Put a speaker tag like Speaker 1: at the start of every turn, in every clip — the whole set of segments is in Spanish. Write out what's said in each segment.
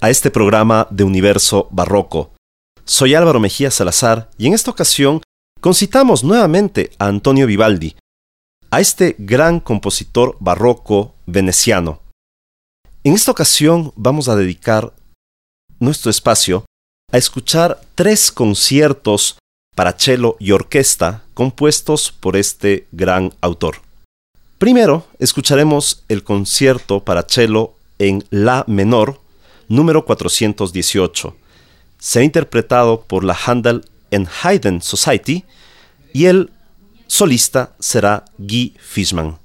Speaker 1: a este programa de Universo Barroco. Soy Álvaro Mejía Salazar y en esta ocasión concitamos nuevamente a Antonio Vivaldi, a este gran compositor barroco veneciano. En esta ocasión vamos a dedicar nuestro espacio a escuchar tres conciertos para cello y orquesta compuestos por este gran autor. Primero, escucharemos el concierto para cello en La menor número 418. Será interpretado por la Handel and Haydn Society y el solista será Guy Fishman.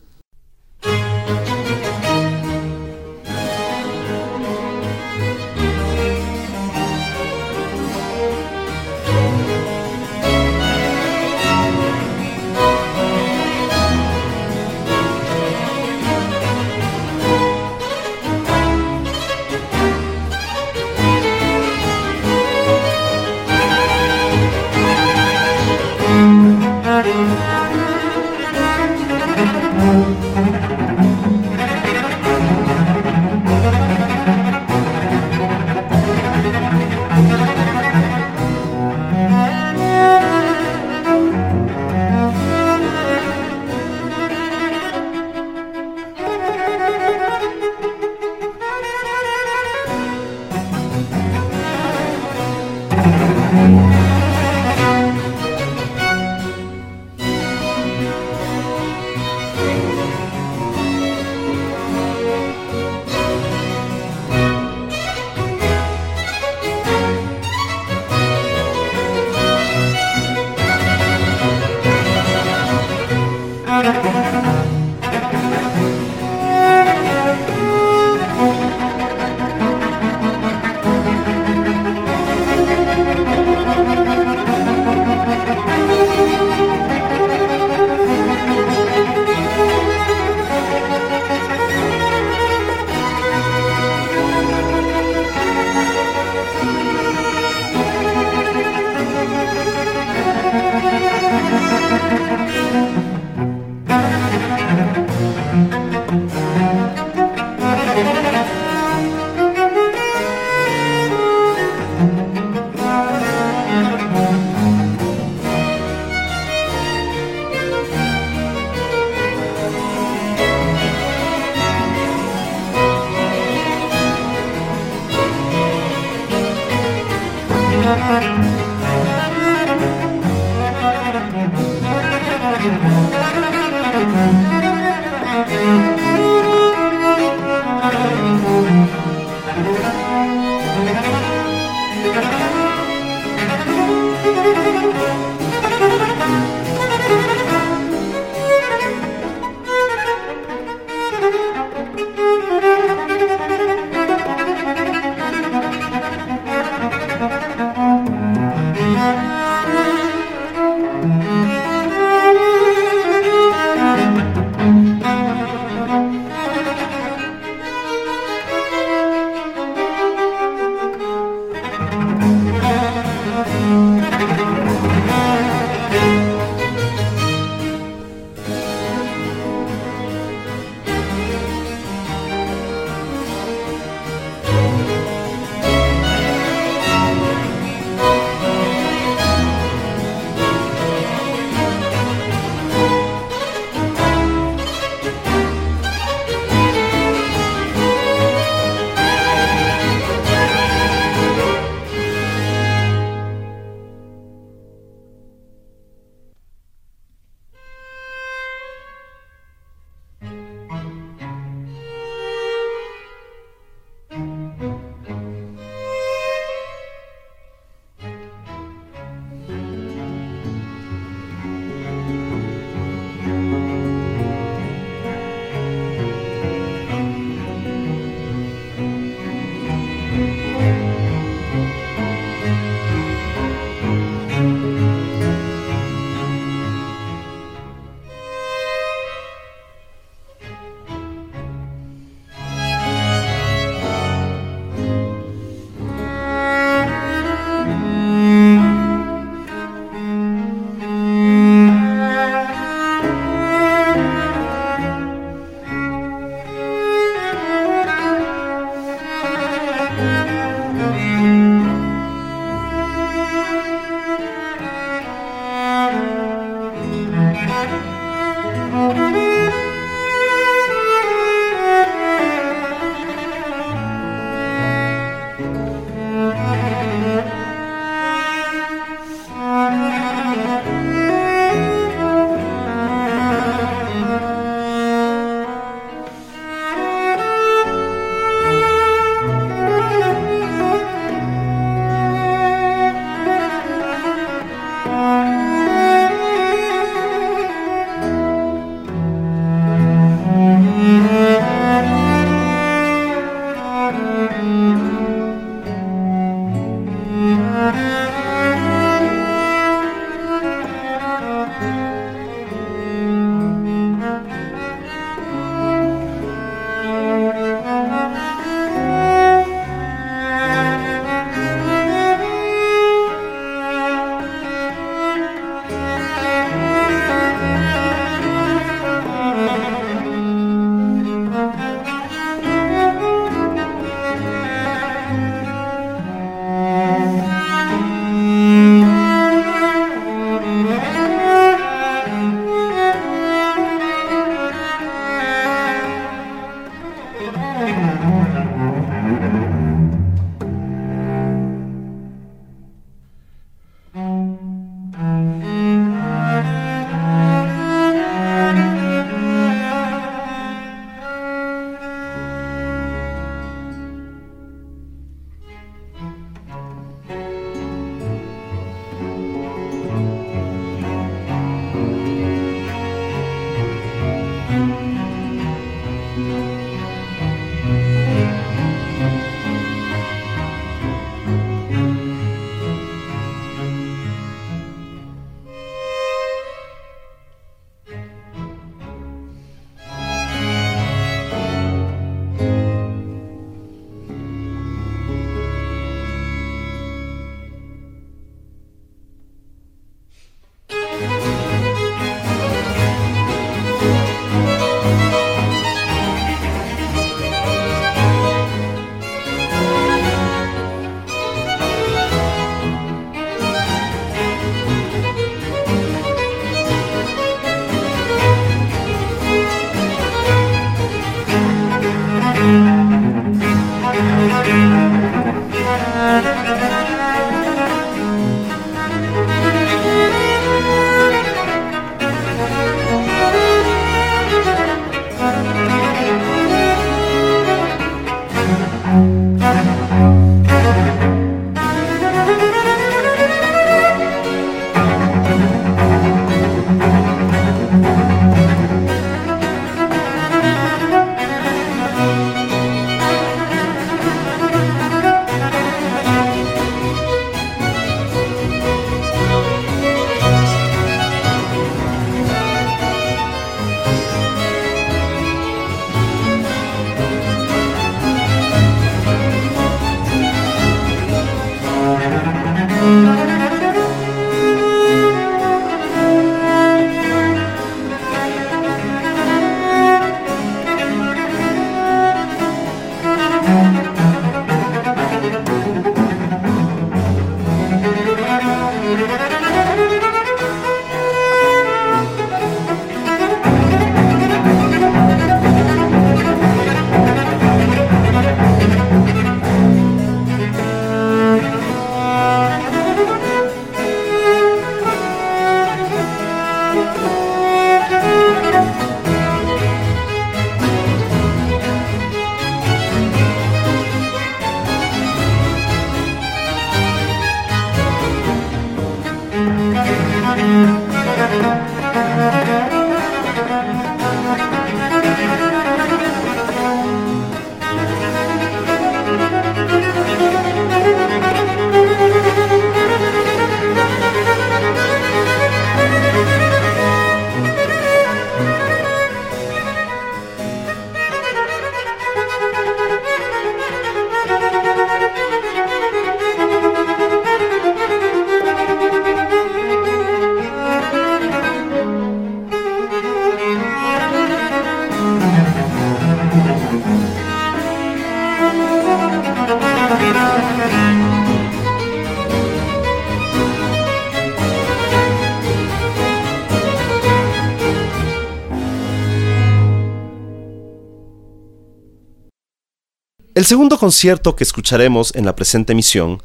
Speaker 1: El segundo concierto que escucharemos en la presente emisión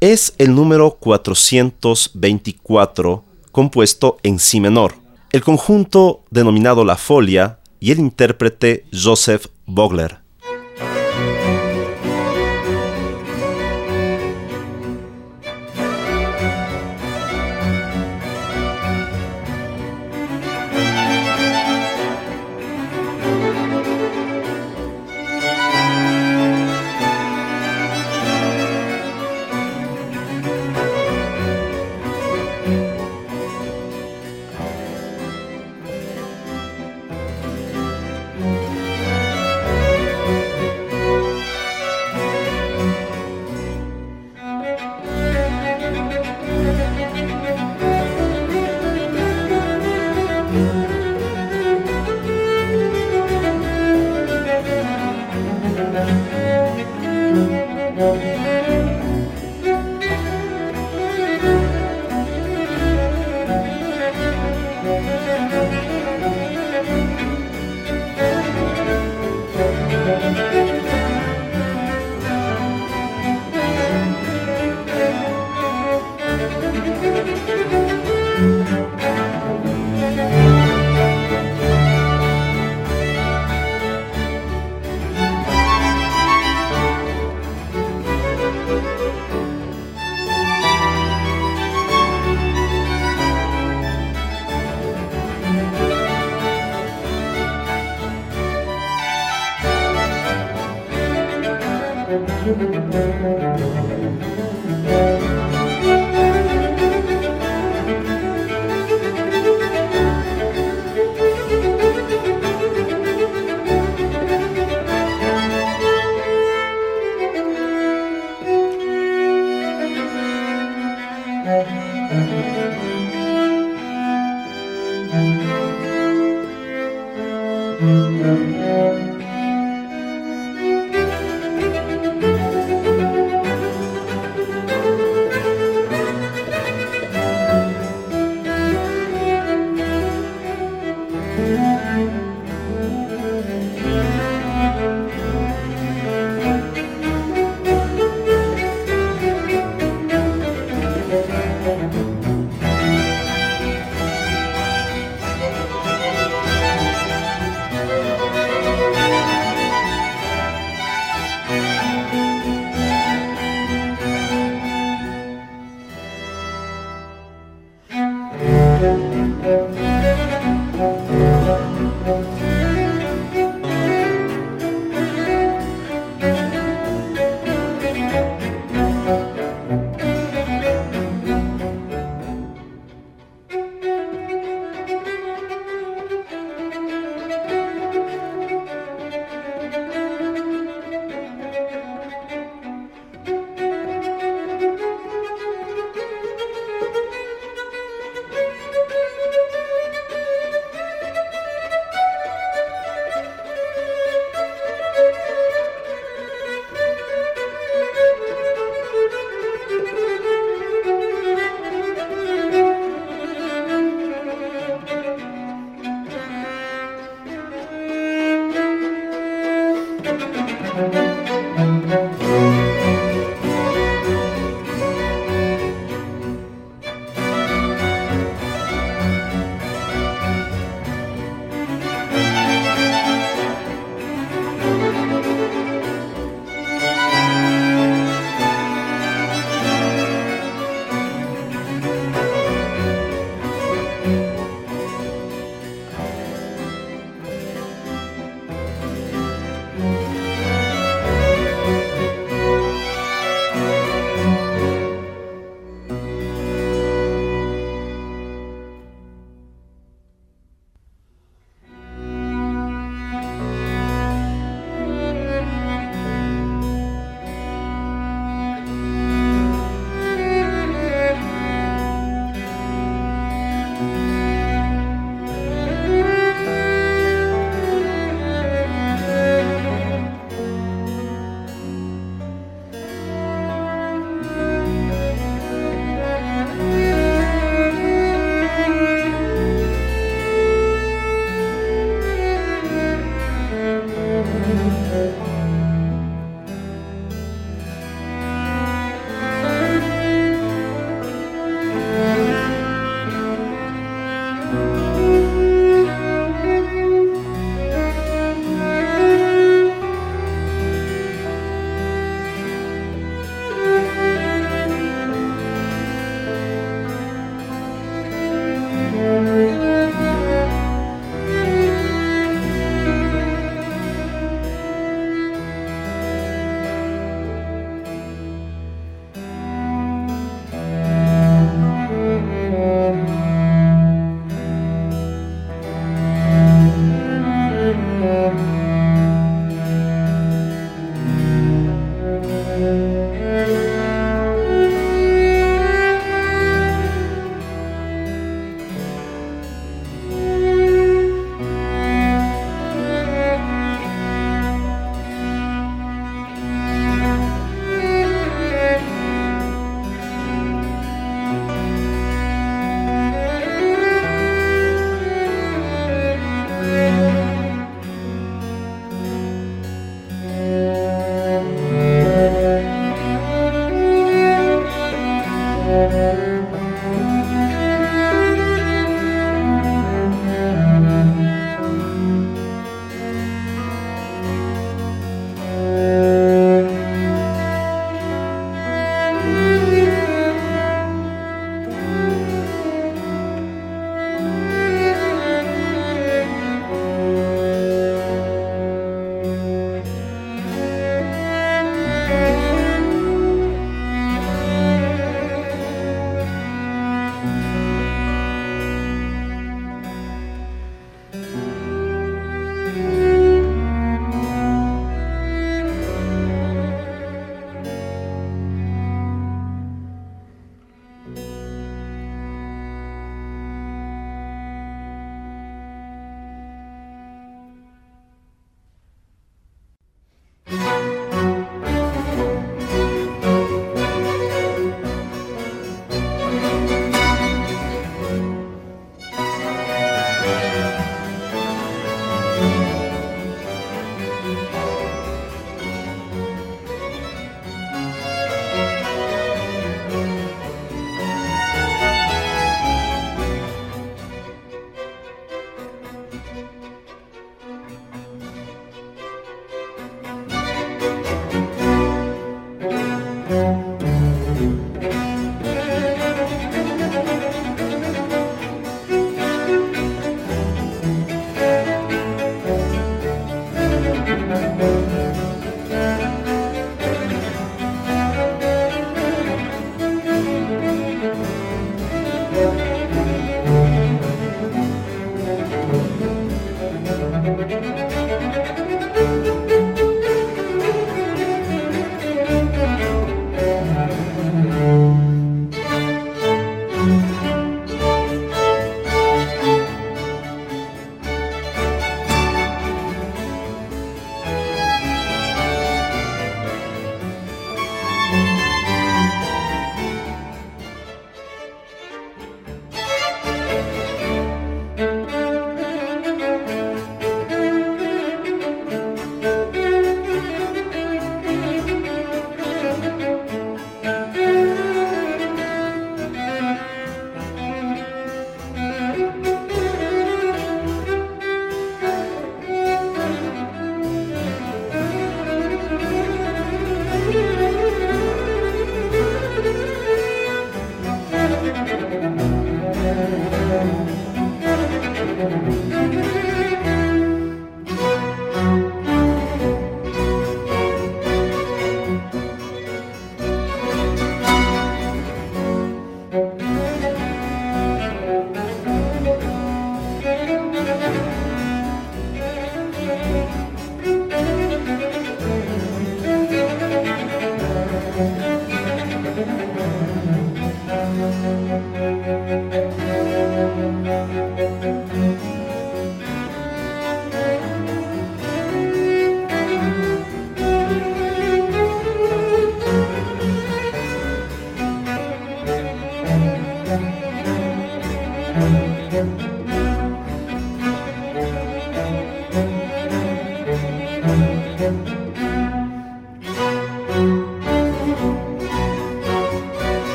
Speaker 1: es el número 424, compuesto en si menor. El conjunto denominado La Folia y el intérprete Joseph Vogler. Thank you.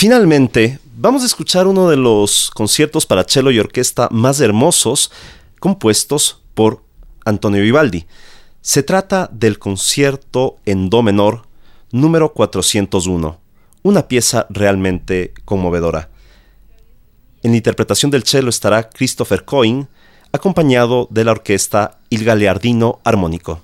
Speaker 1: Finalmente, vamos a escuchar uno de los conciertos para cello y orquesta más hermosos compuestos por Antonio Vivaldi. Se trata del concierto en Do menor número 401, una pieza realmente conmovedora. En la interpretación del cello estará Christopher Coyne, acompañado de la orquesta Il Galeardino Armónico.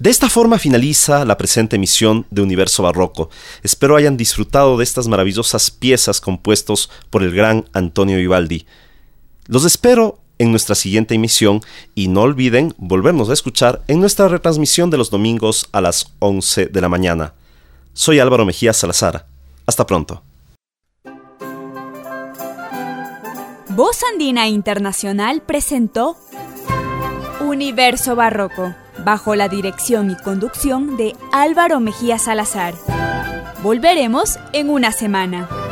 Speaker 1: De esta forma finaliza la presente emisión de Universo Barroco. Espero hayan disfrutado de estas maravillosas piezas compuestos por el gran Antonio Vivaldi. Los espero en nuestra siguiente emisión y no olviden volvernos a escuchar en nuestra retransmisión de los domingos a las 11 de la mañana. Soy Álvaro Mejía Salazar. Hasta pronto.
Speaker 2: Voz Andina Internacional presentó Universo Barroco bajo la dirección y conducción de Álvaro Mejía Salazar. Volveremos en una semana.